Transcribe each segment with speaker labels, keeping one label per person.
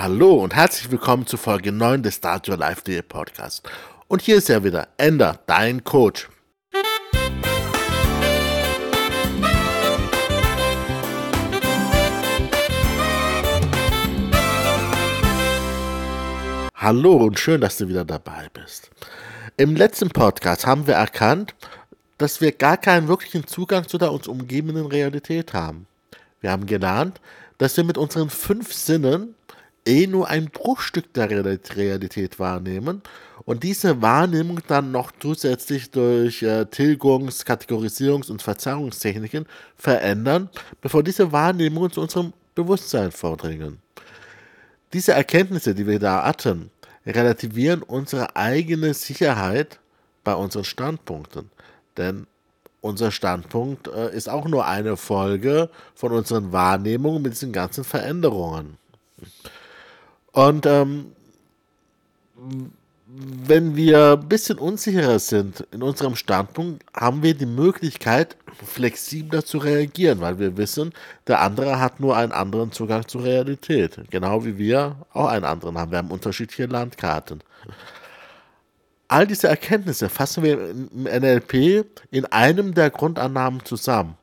Speaker 1: Hallo und herzlich willkommen zu Folge 9 des Start Your Life Day Podcast. Und hier ist er wieder, Ender, dein Coach. Hallo und schön, dass du wieder dabei bist. Im letzten Podcast haben wir erkannt, dass wir gar keinen wirklichen Zugang zu der uns umgebenden Realität haben. Wir haben gelernt, dass wir mit unseren fünf Sinnen eh nur ein Bruchstück der Realität wahrnehmen und diese Wahrnehmung dann noch zusätzlich durch äh, Tilgungs-, Kategorisierungs- und Verzerrungstechniken verändern, bevor diese Wahrnehmungen zu unserem Bewusstsein vordringen. Diese Erkenntnisse, die wir da hatten, relativieren unsere eigene Sicherheit bei unseren Standpunkten. Denn unser Standpunkt äh, ist auch nur eine Folge von unseren Wahrnehmungen mit diesen ganzen Veränderungen. Und ähm, wenn wir ein bisschen unsicherer sind in unserem Standpunkt, haben wir die Möglichkeit, flexibler zu reagieren, weil wir wissen, der andere hat nur einen anderen Zugang zur Realität. Genau wie wir auch einen anderen haben. Wir haben unterschiedliche Landkarten. All diese Erkenntnisse fassen wir im NLP in einem der Grundannahmen zusammen.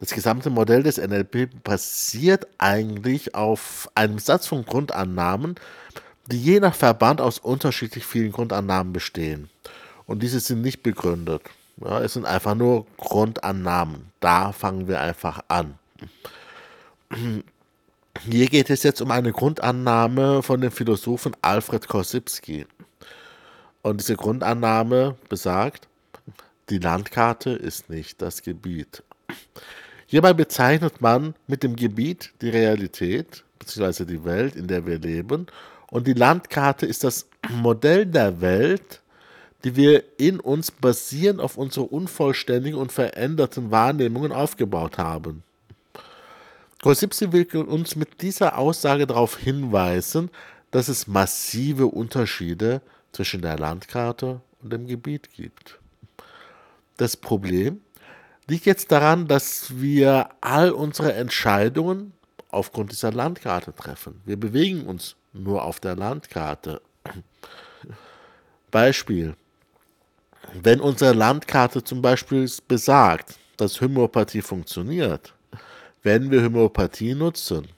Speaker 1: Das gesamte Modell des NLP basiert eigentlich auf einem Satz von Grundannahmen, die je nach Verband aus unterschiedlich vielen Grundannahmen bestehen. Und diese sind nicht begründet. Ja, es sind einfach nur Grundannahmen. Da fangen wir einfach an. Hier geht es jetzt um eine Grundannahme von dem Philosophen Alfred Korsipski. Und diese Grundannahme besagt, die Landkarte ist nicht das Gebiet. Hierbei bezeichnet man mit dem Gebiet die Realität bzw. die Welt, in der wir leben. Und die Landkarte ist das Modell der Welt, die wir in uns basierend auf unsere unvollständigen und veränderten Wahrnehmungen aufgebaut haben. Korsipsi will uns mit dieser Aussage darauf hinweisen, dass es massive Unterschiede zwischen der Landkarte und dem Gebiet gibt. Das Problem liegt jetzt daran, dass wir all unsere Entscheidungen aufgrund dieser Landkarte treffen. Wir bewegen uns nur auf der Landkarte. Beispiel. Wenn unsere Landkarte zum Beispiel besagt, dass Homöopathie funktioniert, werden wir Homöopathie nutzen.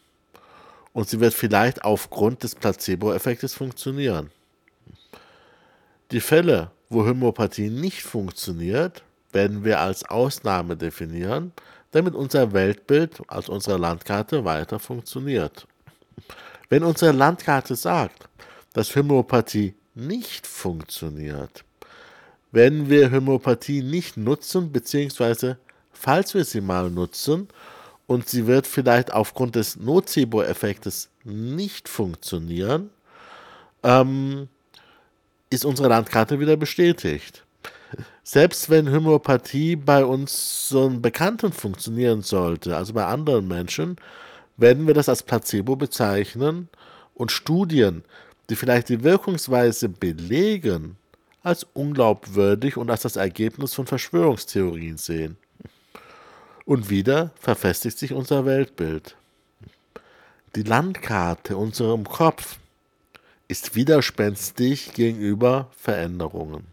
Speaker 1: Und sie wird vielleicht aufgrund des Placebo-Effektes funktionieren. Die Fälle, wo Homöopathie nicht funktioniert, werden wir als Ausnahme definieren, damit unser Weltbild als unsere Landkarte weiter funktioniert. Wenn unsere Landkarte sagt, dass Homöopathie nicht funktioniert, werden wir Homöopathie nicht nutzen, beziehungsweise falls wir sie mal nutzen und sie wird vielleicht aufgrund des Nocebo-Effektes nicht funktionieren, ähm, ist unsere Landkarte wieder bestätigt. Selbst wenn Homöopathie bei uns so einen Bekannten funktionieren sollte, also bei anderen Menschen, werden wir das als Placebo bezeichnen und Studien, die vielleicht die Wirkungsweise belegen, als unglaubwürdig und als das Ergebnis von Verschwörungstheorien sehen. Und wieder verfestigt sich unser Weltbild. Die Landkarte unserem Kopf ist widerspenstig gegenüber Veränderungen.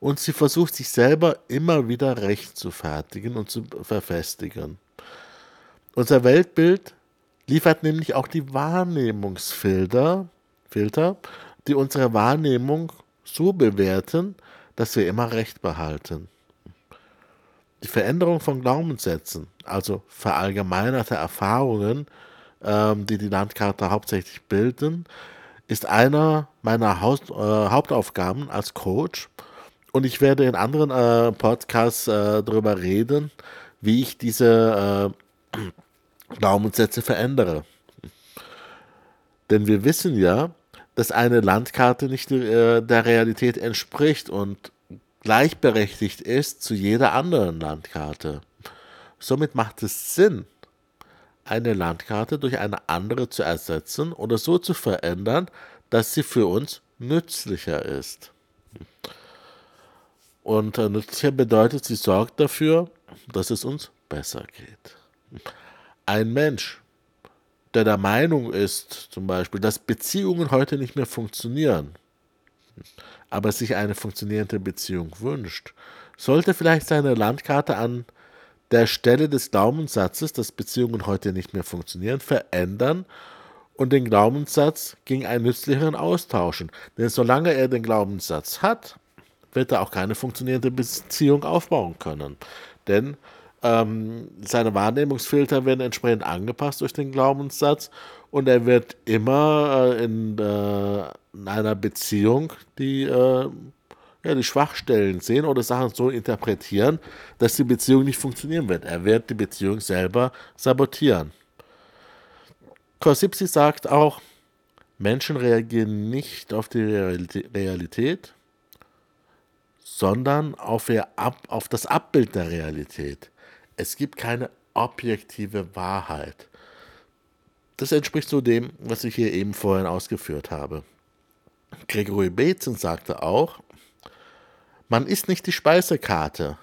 Speaker 1: Und sie versucht sich selber immer wieder recht zu fertigen und zu verfestigen. Unser Weltbild liefert nämlich auch die Wahrnehmungsfilter, Filter, die unsere Wahrnehmung so bewerten, dass wir immer recht behalten. Die Veränderung von Glaubenssätzen, also verallgemeinerte Erfahrungen, ähm, die die Landkarte hauptsächlich bilden, ist einer meiner Haus, äh, Hauptaufgaben als Coach. Und ich werde in anderen äh, Podcasts äh, darüber reden, wie ich diese äh, Glaubenssätze verändere. Denn wir wissen ja, dass eine Landkarte nicht äh, der Realität entspricht und gleichberechtigt ist zu jeder anderen Landkarte. Somit macht es Sinn, eine Landkarte durch eine andere zu ersetzen oder so zu verändern, dass sie für uns nützlicher ist. Und äh, nützlicher bedeutet, sie sorgt dafür, dass es uns besser geht. Ein Mensch, der der Meinung ist, zum Beispiel, dass Beziehungen heute nicht mehr funktionieren, aber sich eine funktionierende Beziehung wünscht, sollte vielleicht seine Landkarte an der Stelle des Glaubenssatzes, dass Beziehungen heute nicht mehr funktionieren, verändern und den Glaubenssatz gegen einen nützlicheren austauschen. Denn solange er den Glaubenssatz hat, wird er auch keine funktionierende Beziehung aufbauen können. Denn ähm, seine Wahrnehmungsfilter werden entsprechend angepasst durch den Glaubenssatz und er wird immer äh, in, äh, in, einer Beziehung die, äh, ja, die Schwachstellen sehen oder Sachen so interpretieren, dass die Beziehung nicht funktionieren wird. Er wird die Beziehung selber sabotieren. Korsipsi sagt auch, Menschen reagieren nicht auf die Realität, sondern auf, Ab auf das Abbild der Realität. Es gibt keine objektive Wahrheit. Das entspricht so dem, was ich hier eben vorhin ausgeführt habe. Gregory Bateson sagte auch, man ist nicht die Speisekarte.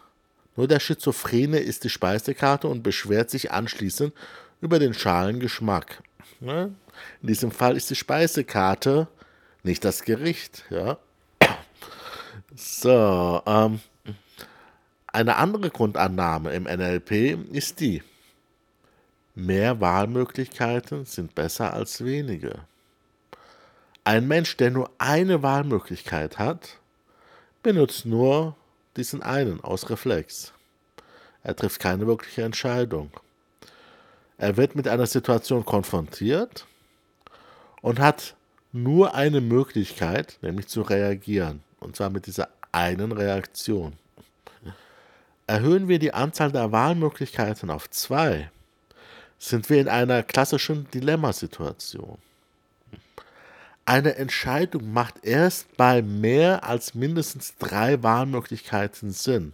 Speaker 1: Nur der Schizophrene ist die Speisekarte und beschwert sich anschließend über den schalen Geschmack. Ne? In diesem Fall ist die Speisekarte nicht das Gericht. Ja? So, ähm, eine andere Grundannahme im NLP ist die, mehr Wahlmöglichkeiten sind besser als wenige. Ein Mensch, der nur eine Wahlmöglichkeit hat, benutzt nur diesen einen aus Reflex. Er trifft keine wirkliche Entscheidung. Er wird mit einer Situation konfrontiert und hat nur eine Möglichkeit, nämlich zu reagieren. Und zwar mit dieser einen Reaktion. Erhöhen wir die Anzahl der Wahlmöglichkeiten auf zwei, sind wir in einer klassischen Dilemmasituation. Eine Entscheidung macht erst bei mehr als mindestens drei Wahlmöglichkeiten Sinn.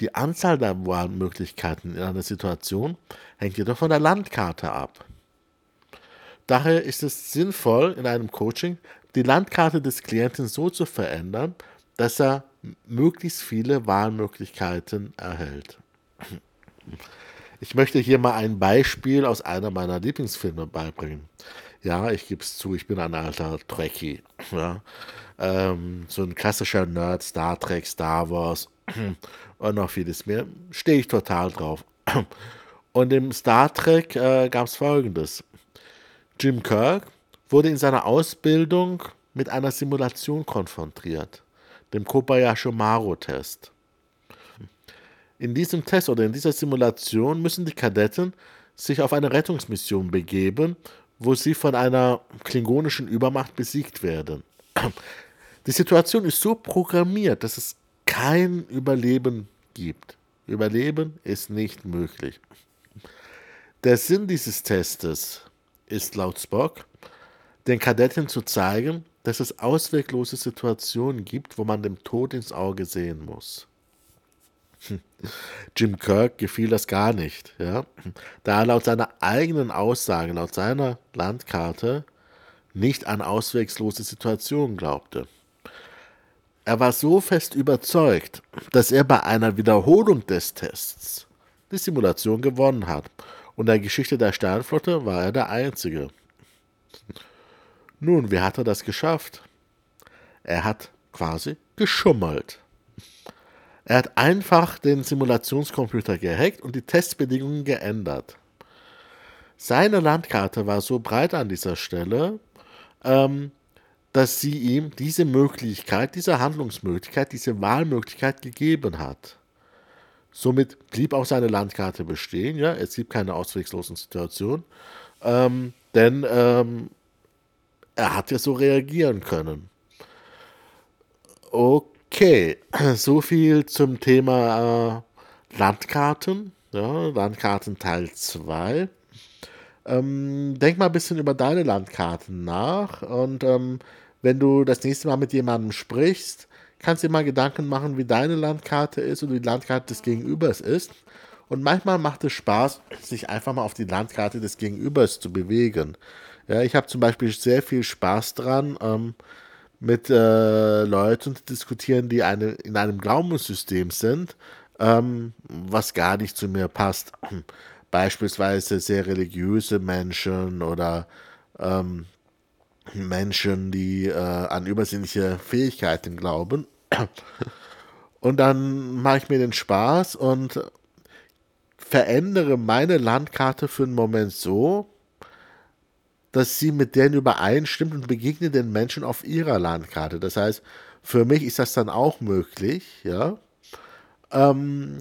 Speaker 1: Die Anzahl der Wahlmöglichkeiten in einer Situation hängt jedoch von der Landkarte ab. Daher ist es sinnvoll, in einem Coaching die Landkarte des Klienten so zu verändern, dass er möglichst viele Wahlmöglichkeiten erhält. Ich möchte hier mal ein Beispiel aus einer meiner Lieblingsfilme beibringen. Ja, ich gebe es zu, ich bin ein alter Trekkie. Ja. Ähm, so ein klassischer Nerd, Star Trek, Star Wars und noch vieles mehr. Stehe ich total drauf. Und im Star Trek äh, gab es folgendes. Jim Kirk wurde in seiner Ausbildung mit einer Simulation konfrontiert, dem Kobayashi Maru-Test. In diesem Test oder in dieser Simulation müssen die Kadetten sich auf eine Rettungsmission begeben, wo sie von einer klingonischen Übermacht besiegt werden. Die Situation ist so programmiert, dass es kein Überleben gibt. Überleben ist nicht möglich. Der Sinn dieses Testes ist laut Spock, den Kadetten zu zeigen, dass es ausweglose Situationen gibt, wo man dem Tod ins Auge sehen muss. Jim Kirk gefiel das gar nicht, ja? da er laut seiner eigenen Aussage, laut seiner Landkarte, nicht an auswegslose Situationen glaubte. Er war so fest überzeugt, dass er bei einer Wiederholung des Tests die Simulation gewonnen hat. Und der Geschichte der Sternflotte war er der Einzige. Nun, wie hat er das geschafft? Er hat quasi geschummelt. Er hat einfach den Simulationscomputer gehackt und die Testbedingungen geändert. Seine Landkarte war so breit an dieser Stelle, ähm, dass sie ihm diese Möglichkeit, diese Handlungsmöglichkeit, diese Wahlmöglichkeit gegeben hat. Somit blieb auch seine Landkarte bestehen. Ja? Es gibt keine ausweglosen Situationen, ähm, denn ähm, er hat ja so reagieren können. Okay. So viel zum Thema äh, Landkarten. Ja, Landkarten Teil 2. Ähm, denk mal ein bisschen über deine Landkarten nach und ähm, wenn du das nächste Mal mit jemandem sprichst, kannst dir mal Gedanken machen, wie deine Landkarte ist und wie die Landkarte des Gegenübers ist. Und manchmal macht es Spaß, sich einfach mal auf die Landkarte des Gegenübers zu bewegen. Ja, ich habe zum Beispiel sehr viel Spaß dran, ähm, mit äh, Leuten zu diskutieren, die eine, in einem Glaubenssystem sind, ähm, was gar nicht zu mir passt. beispielsweise sehr religiöse Menschen oder ähm, Menschen, die äh, an übersinnliche Fähigkeiten glauben. Und dann mache ich mir den Spaß und verändere meine Landkarte für einen Moment so, dass sie mit denen übereinstimmt und begegne den Menschen auf ihrer Landkarte. Das heißt, für mich ist das dann auch möglich, ja. Ähm,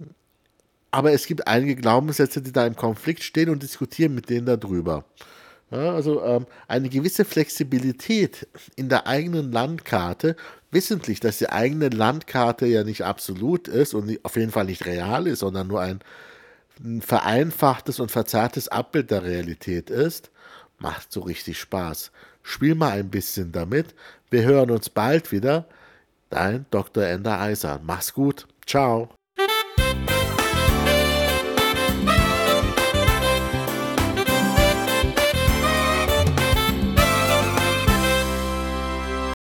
Speaker 1: aber es gibt einige Glaubenssätze, die da im Konflikt stehen und diskutieren mit denen darüber. Ja, also ähm, eine gewisse Flexibilität in der eigenen Landkarte, wissentlich, dass die eigene Landkarte ja nicht absolut ist und auf jeden Fall nicht real ist, sondern nur ein, ein vereinfachtes und verzerrtes Abbild der Realität ist, macht so richtig Spaß. Spiel mal ein bisschen damit. Wir hören uns bald wieder. Dein Dr. Ender Eisern. Mach's gut. Ciao.